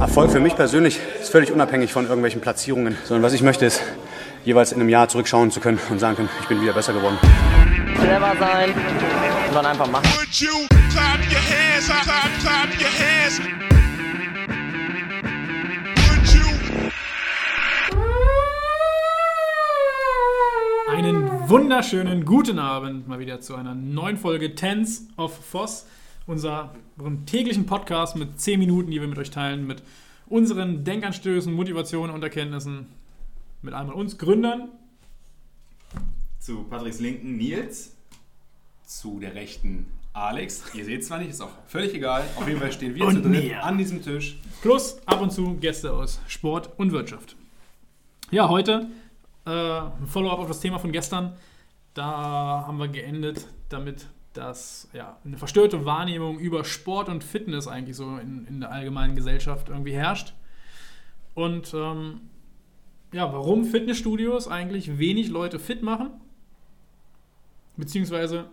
Erfolg für mich persönlich ist völlig unabhängig von irgendwelchen Platzierungen, sondern was ich möchte ist, jeweils in einem Jahr zurückschauen zu können und sagen können, ich bin wieder besser geworden. Clever sein und dann einfach machen. Einen wunderschönen guten Abend mal wieder zu einer neuen Folge Tens of Voss, unserem täglichen Podcast mit 10 Minuten, die wir mit euch teilen, mit unseren Denkanstößen, Motivationen und Erkenntnissen, mit einmal uns Gründern. Zu Patricks linken Nils. Zu der rechten Alex. Ihr seht zwar nicht, ist auch völlig egal. Auf jeden Fall stehen wir zu dritt an diesem Tisch. Plus ab und zu Gäste aus Sport und Wirtschaft. Ja, heute äh, ein Follow-up auf das Thema von gestern. Da haben wir geendet damit, dass ja, eine verstörte Wahrnehmung über Sport und Fitness eigentlich so in, in der allgemeinen Gesellschaft irgendwie herrscht. Und ähm, ja, warum Fitnessstudios eigentlich wenig Leute fit machen, beziehungsweise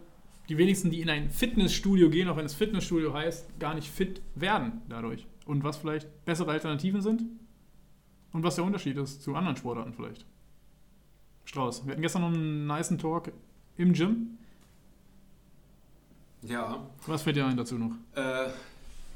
die wenigsten, die in ein Fitnessstudio gehen, auch wenn es Fitnessstudio heißt, gar nicht fit werden dadurch. Und was vielleicht bessere Alternativen sind und was der Unterschied ist zu anderen Sportarten vielleicht. Strauß, wir hatten gestern noch einen niceen Talk im Gym. Ja. Was fällt dir ein dazu noch? Äh,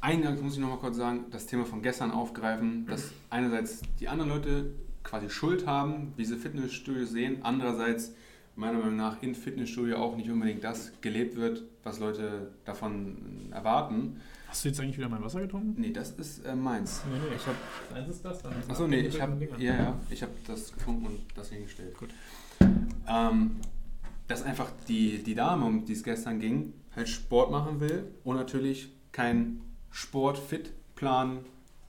eingangs muss ich noch mal kurz sagen, das Thema von gestern aufgreifen, dass einerseits die anderen Leute quasi Schuld haben, wie sie Fitnessstudios sehen, andererseits meiner Meinung nach in Fitnessstudio auch nicht unbedingt das gelebt wird, was Leute davon erwarten. Hast du jetzt eigentlich wieder mein Wasser getrunken? Nee, das ist äh, meins. Nee, nee, ich hab. Eins ist das dann. Achso, nee, ich habe ja, ja, ich habe das getrunken und das hingestellt. Gut. Ähm, dass einfach die, die Dame, um die es gestern ging, halt Sport machen will und natürlich keinen Sport-Fit-Plan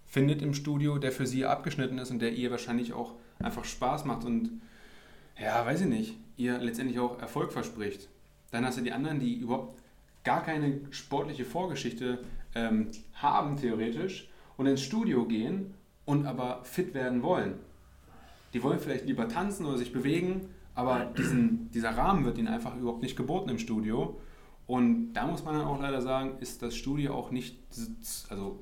findet im Studio, der für sie abgeschnitten ist und der ihr wahrscheinlich auch einfach Spaß macht und ja, weiß ich nicht, ihr letztendlich auch Erfolg verspricht. Dann hast du die anderen, die überhaupt gar keine sportliche Vorgeschichte ähm, haben, theoretisch, und ins Studio gehen und aber fit werden wollen. Die wollen vielleicht lieber tanzen oder sich bewegen, aber diesen, dieser Rahmen wird ihnen einfach überhaupt nicht geboten im Studio. Und da muss man dann auch leider sagen, ist das Studio auch nicht also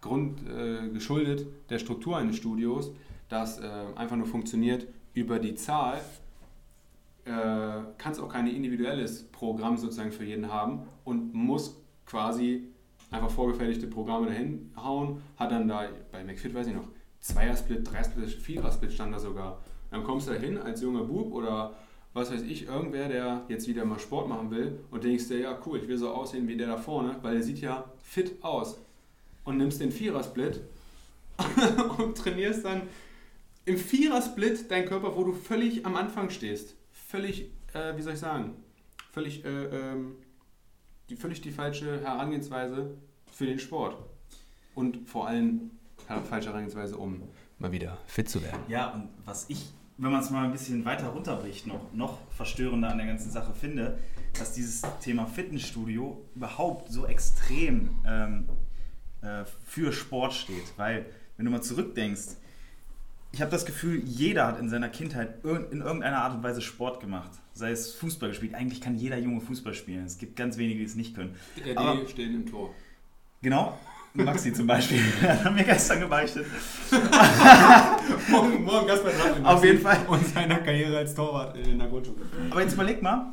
Grund äh, geschuldet der Struktur eines Studios, das äh, einfach nur funktioniert über die Zahl. Äh, kann es auch kein individuelles Programm sozusagen für jeden haben und muss quasi einfach vorgefertigte Programme dahin hauen. Hat dann da bei McFit, weiß ich noch, Zweier-Split, Dreier-Split, Vierer-Split stand da sogar. Dann kommst du da hin als junger Bub oder was weiß ich, irgendwer, der jetzt wieder mal Sport machen will und denkst dir, ja cool, ich will so aussehen wie der da vorne, weil der sieht ja fit aus. Und nimmst den Vierer-Split und trainierst dann im Vierer-Split deinen Körper, wo du völlig am Anfang stehst. Völlig, äh, wie soll ich sagen, völlig, äh, ähm, die, völlig die falsche Herangehensweise für den Sport. Und vor allem falsche Herangehensweise, um mal wieder fit zu werden. Ja, und was ich, wenn man es mal ein bisschen weiter runterbricht, noch, noch verstörender an der ganzen Sache finde, dass dieses Thema Fitnessstudio überhaupt so extrem ähm, äh, für Sport steht. Weil, wenn du mal zurückdenkst, ich habe das Gefühl, jeder hat in seiner Kindheit in irgendeiner Art und Weise Sport gemacht. Sei es Fußball gespielt. Eigentlich kann jeder Junge Fußball spielen. Es gibt ganz wenige, die es nicht können. Der Aber- D stehen im Tor. Genau. Maxi zum Beispiel, hat mir gestern gebeichtet. morgen, morgen Gast bei Dran Auf jeden Fall. Und seiner Karriere als Torwart in der Grundschule. Aber jetzt überleg mal,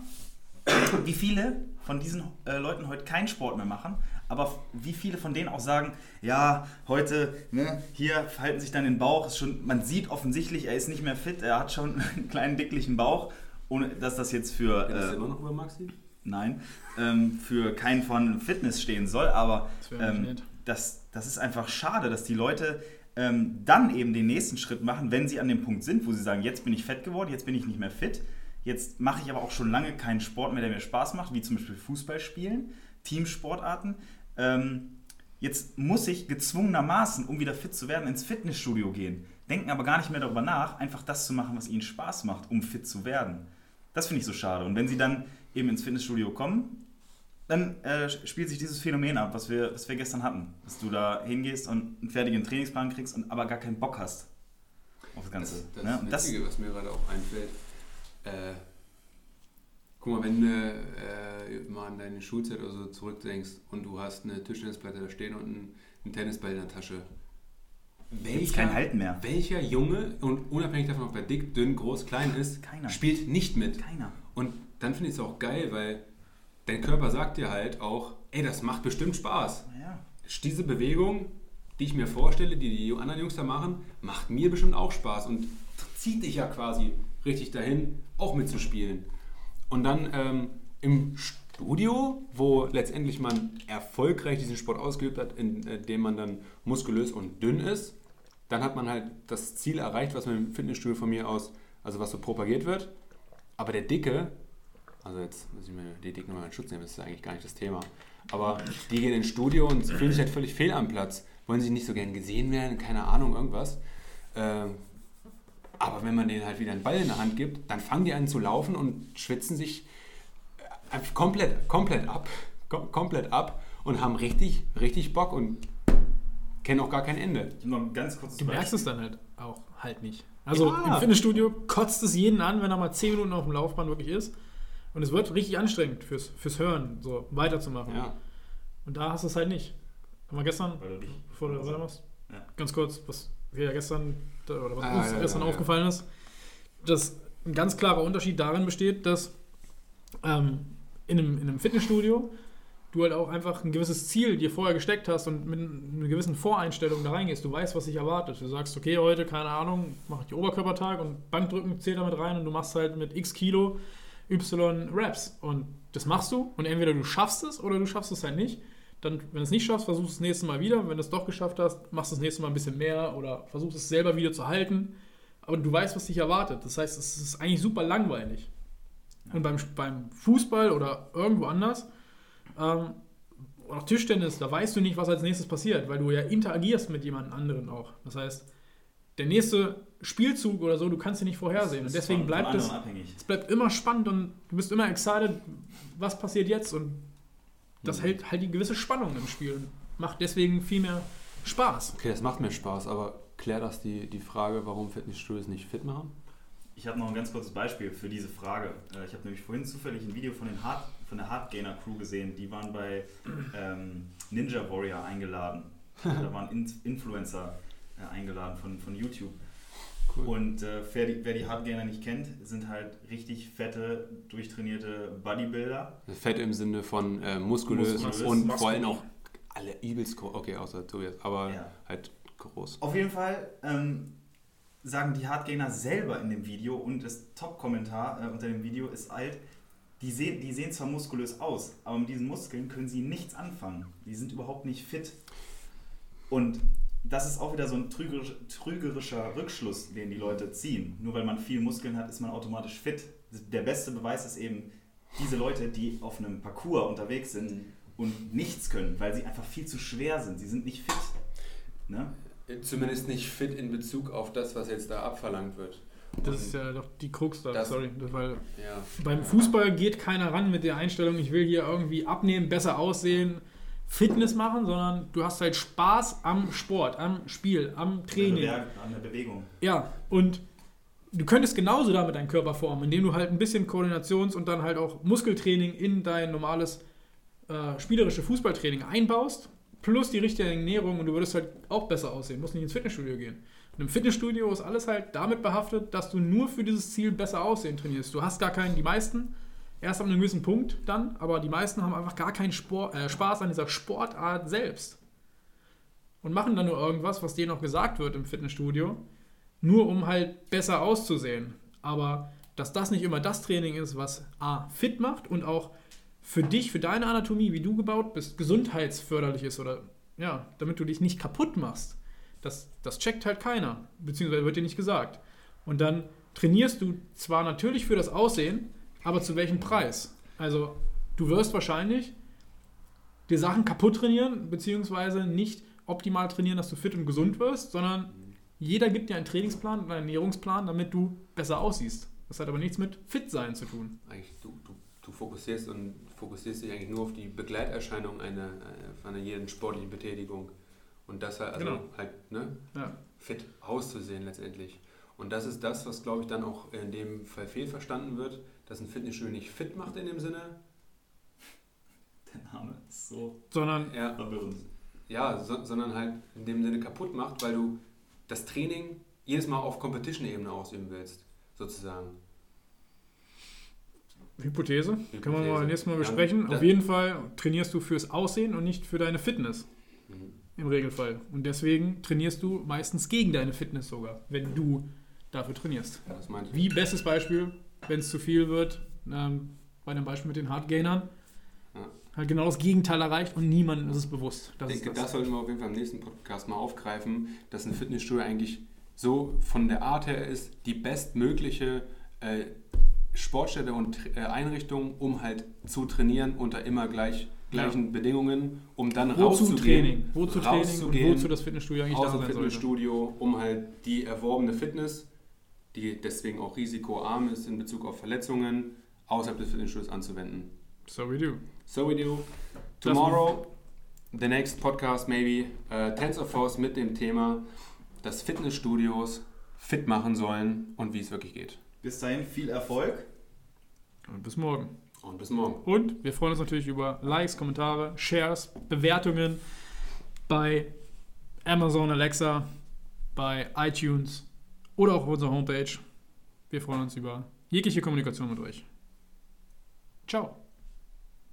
wie viele von diesen äh, Leuten heute keinen Sport mehr machen, aber wie viele von denen auch sagen, ja, heute, ne, hier verhalten sich dann den Bauch, ist schon, man sieht offensichtlich, er ist nicht mehr fit, er hat schon einen kleinen dicklichen Bauch, ohne dass das jetzt für, äh, immer noch über Maxi? nein, ähm, für keinen von Fitness stehen soll, aber Das ähm. Das, das ist einfach schade, dass die Leute ähm, dann eben den nächsten Schritt machen, wenn sie an dem Punkt sind, wo sie sagen, jetzt bin ich fett geworden, jetzt bin ich nicht mehr fit, jetzt mache ich aber auch schon lange keinen Sport mehr, der mir Spaß macht, wie zum Beispiel Fußball spielen, Teamsportarten. Ähm, jetzt muss ich gezwungenermaßen, um wieder fit zu werden, ins Fitnessstudio gehen. Denken aber gar nicht mehr darüber nach, einfach das zu machen, was ihnen Spaß macht, um fit zu werden. Das finde ich so schade. Und wenn sie dann eben ins Fitnessstudio kommen, dann äh, spielt sich dieses Phänomen ab, was wir, was wir gestern hatten. Dass du da hingehst und einen fertigen Trainingsplan kriegst und aber gar keinen Bock hast auf das Ganze. Das, das ne? Das, Witzige, was mir gerade auch einfällt, äh, guck mal, wenn du äh, mal an deine Schulzeit oder so zurückdenkst und du hast eine Tischtennisplatte da stehen und einen, einen Tennisball in der Tasche, Gibt's kein Halten mehr. Welcher Junge, und unabhängig davon, ob er dick, dünn, groß, klein ist, Keiner. spielt nicht mit. Keiner. Und dann finde ich es auch geil, weil dein Körper sagt dir halt auch, ey, das macht bestimmt Spaß. Ja. Diese Bewegung, die ich mir vorstelle, die die anderen Jungs da machen, macht mir bestimmt auch Spaß und zieht dich ja quasi richtig dahin, auch mitzuspielen. Und dann ähm, im Studio, wo letztendlich man erfolgreich diesen Sport ausgeübt hat, indem man dann muskulös und dünn ist, dann hat man halt das Ziel erreicht, was man im Fitnessstudio von mir aus, also was so propagiert wird. Aber der Dicke, also jetzt muss ich mir die Dicken mal in Schutz nehmen, das ist eigentlich gar nicht das Thema. Aber die gehen ins Studio und fühlen sich halt völlig fehl am Platz. Wollen sie nicht so gern gesehen werden, keine Ahnung, irgendwas. Ähm, aber wenn man denen halt wieder einen Ball in der Hand gibt, dann fangen die an zu laufen und schwitzen sich äh, einfach komplett, komplett ab. Kom komplett ab und haben richtig, richtig Bock und kennen auch gar kein Ende. Noch ein ganz kurzes Du merkst es dann halt auch halt nicht. Also Ja. im Fitnessstudio kotzt es jeden an, wenn er mal 10 Minuten auf dem Laufband wirklich ist. Und es wird richtig anstrengend fürs, fürs Hören, so weiterzumachen. Ja. Und da hast du es halt nicht. Haben wir gestern, du bevor du weitermachst, Ja. ganz kurz, was wir ja gestern, oder was Ah, uns ja, gestern ja, ja. aufgefallen ist, dass ein ganz klarer Unterschied darin besteht, dass ähm, in, einem, in einem Fitnessstudio du halt auch einfach ein gewisses Ziel dir vorher gesteckt hast und mit einer gewissen Voreinstellung da reingehst. Du weißt, was dich erwartet. Du sagst, okay, heute, keine Ahnung, mache ich die Oberkörpertag und Bankdrücken zählt damit rein und du machst halt mit x Kilo y Reps. Und das machst du und entweder du schaffst es oder du schaffst es halt nicht. Dann, wenn du es nicht schaffst, versuchst du es das nächste Mal wieder. Wenn du es doch geschafft hast, machst du das nächste Mal ein bisschen mehr oder versuchst es selber wieder zu halten. Aber du weißt, was dich erwartet. Das heißt, es ist eigentlich super langweilig. Und beim, beim Fußball oder irgendwo anders, ähm, oder auch Tischtennis, da weißt du nicht, was als nächstes passiert, weil du ja interagierst mit jemand anderen auch. Das heißt, der nächste Spielzug oder so, du kannst ihn nicht vorhersehen. Und deswegen bleibt es, es bleibt immer spannend und du bist immer excited, was passiert jetzt. Und das hält halt die gewisse Spannung im Spiel und macht deswegen viel mehr Spaß. Okay, das macht mir Spaß, aber klärt das die, die Frage, warum Fitnessstudios nicht fit machen? Ich habe noch ein ganz kurzes Beispiel für diese Frage. Äh, Ich habe nämlich vorhin zufällig ein Video von, den Hard, von der Hardgainer Crew gesehen. Die waren bei ähm, Ninja Warrior eingeladen. Da waren In Influencer äh, eingeladen von, von YouTube. Cool. Und äh, wer, die, wer die Hardgainer nicht kennt, sind halt richtig fette, durchtrainierte Bodybuilder. Fett im Sinne von äh, muskulös, Muskulös, und muskulös. vor allem auch alle übelst groß. Okay, außer Tobias, aber Ja. halt groß. Auf jeden Fall ähm, sagen die Hardgainer selber in dem Video und das Top-Kommentar äh, unter dem Video ist halt, die sehen, die sehen zwar muskulös aus, aber mit diesen Muskeln können sie nichts anfangen. Die sind überhaupt nicht fit. Und das ist auch wieder so ein trügerisch, trügerischer Rückschluss, den die Leute ziehen. Nur weil man viel Muskeln hat, ist man automatisch fit. Der beste Beweis ist eben diese Leute, die auf einem Parcours unterwegs sind und nichts können, weil sie einfach viel zu schwer sind. Sie sind nicht fit. Ne? Zumindest nicht fit in Bezug auf das, was jetzt da abverlangt wird. Das ist ja doch die Krux da, Das- sorry. Weil Ja. Beim Fußball geht keiner ran mit der Einstellung, ich will hier irgendwie abnehmen, besser aussehen, Fitness machen, sondern du hast halt Spaß am Sport, am Spiel, am Training. An der Bewegung. Ja, und du könntest genauso damit deinen Körper formen, indem du halt ein bisschen Koordinations- und dann halt auch Muskeltraining in dein normales äh, spielerische Fußballtraining einbaust, plus die richtige Ernährung und du würdest halt auch besser aussehen, musst nicht ins Fitnessstudio gehen. Und im Fitnessstudio ist alles halt damit behaftet, dass du nur für dieses Ziel besser aussehen trainierst. Du hast gar keinen, die meisten, erst ab einem gewissen Punkt dann, aber die meisten haben einfach gar keinen Sport, äh, Spaß an dieser Sportart selbst. Und machen dann nur irgendwas, was denen auch gesagt wird im Fitnessstudio, nur um halt besser auszusehen. Aber dass das nicht immer das Training ist, was A, fit macht und auch für dich, für deine Anatomie, wie du gebaut bist, gesundheitsförderlich ist oder ja, damit du dich nicht kaputt machst, das, das checkt halt keiner, beziehungsweise wird dir nicht gesagt. Und dann trainierst du zwar natürlich für das Aussehen, aber zu welchem Preis? Also du wirst wahrscheinlich dir Sachen kaputt trainieren, beziehungsweise nicht optimal trainieren, dass du fit und gesund wirst, sondern jeder gibt dir einen Trainingsplan und einen Ernährungsplan, damit du besser aussiehst. Das hat aber nichts mit fit sein zu tun. Eigentlich, du, du, du fokussierst und fokussierst dich eigentlich nur auf die Begleiterscheinung einer, äh, einer jeden sportlichen Betätigung. Und das halt, also Genau. halt, ne? Ja. fit auszusehen letztendlich. Und das ist das, was glaube ich dann auch in dem Fall fehlverstanden wird, dass ein Fitnessstudio nicht fit macht in dem Sinne. Der Name ist so Sondern Ja, verwirrend. ja so, sondern halt in dem Sinne kaputt macht, weil du das Training jedes Mal auf Competition-Ebene ausüben willst, sozusagen. Hypothese. Können wir mal Hypothese. nächstes Mal Ja, besprechen. da- Auf jeden Fall trainierst du fürs Aussehen und nicht für deine Fitness. Mhm. Im Regelfall. Und deswegen trainierst du meistens gegen deine Fitness sogar, wenn du dafür trainierst. Ich. Wie bestes Beispiel, wenn es zu viel wird, ähm, bei dem Beispiel mit den Hardgainern, Ja. halt genau das Gegenteil erreicht und niemandem ist es bewusst. Das Ich denke, das. das sollten wir auf jeden Fall im nächsten Podcast mal aufgreifen, dass ein Fitnessstudio eigentlich so von der Art her ist, die bestmögliche äh, Sportstätte und äh, Einrichtung, um halt zu trainieren unter immer gleich, gleichen Bedingungen, um dann Wozu rauszugehen, Training? Wozu Training und rauszugehen wozu das Fitnessstudio eigentlich da sein sollte. Fitnessstudio, um halt die erworbene Fitness, die deswegen auch risikoarm ist in Bezug auf Verletzungen, außerhalb des Fitnessstudios anzuwenden. So we do. So we do. Tomorrow, the next podcast maybe, uh, Tensor Force mit dem Thema, dass Fitnessstudios fit machen sollen und wie es wirklich geht. Bis dahin viel Erfolg. Und bis morgen. Und bis morgen. Und wir freuen uns natürlich über Likes, Kommentare, Shares, Bewertungen bei Amazon Alexa, bei iTunes oder auch auf unserer Homepage. Wir freuen uns über jegliche Kommunikation mit euch. Ciao.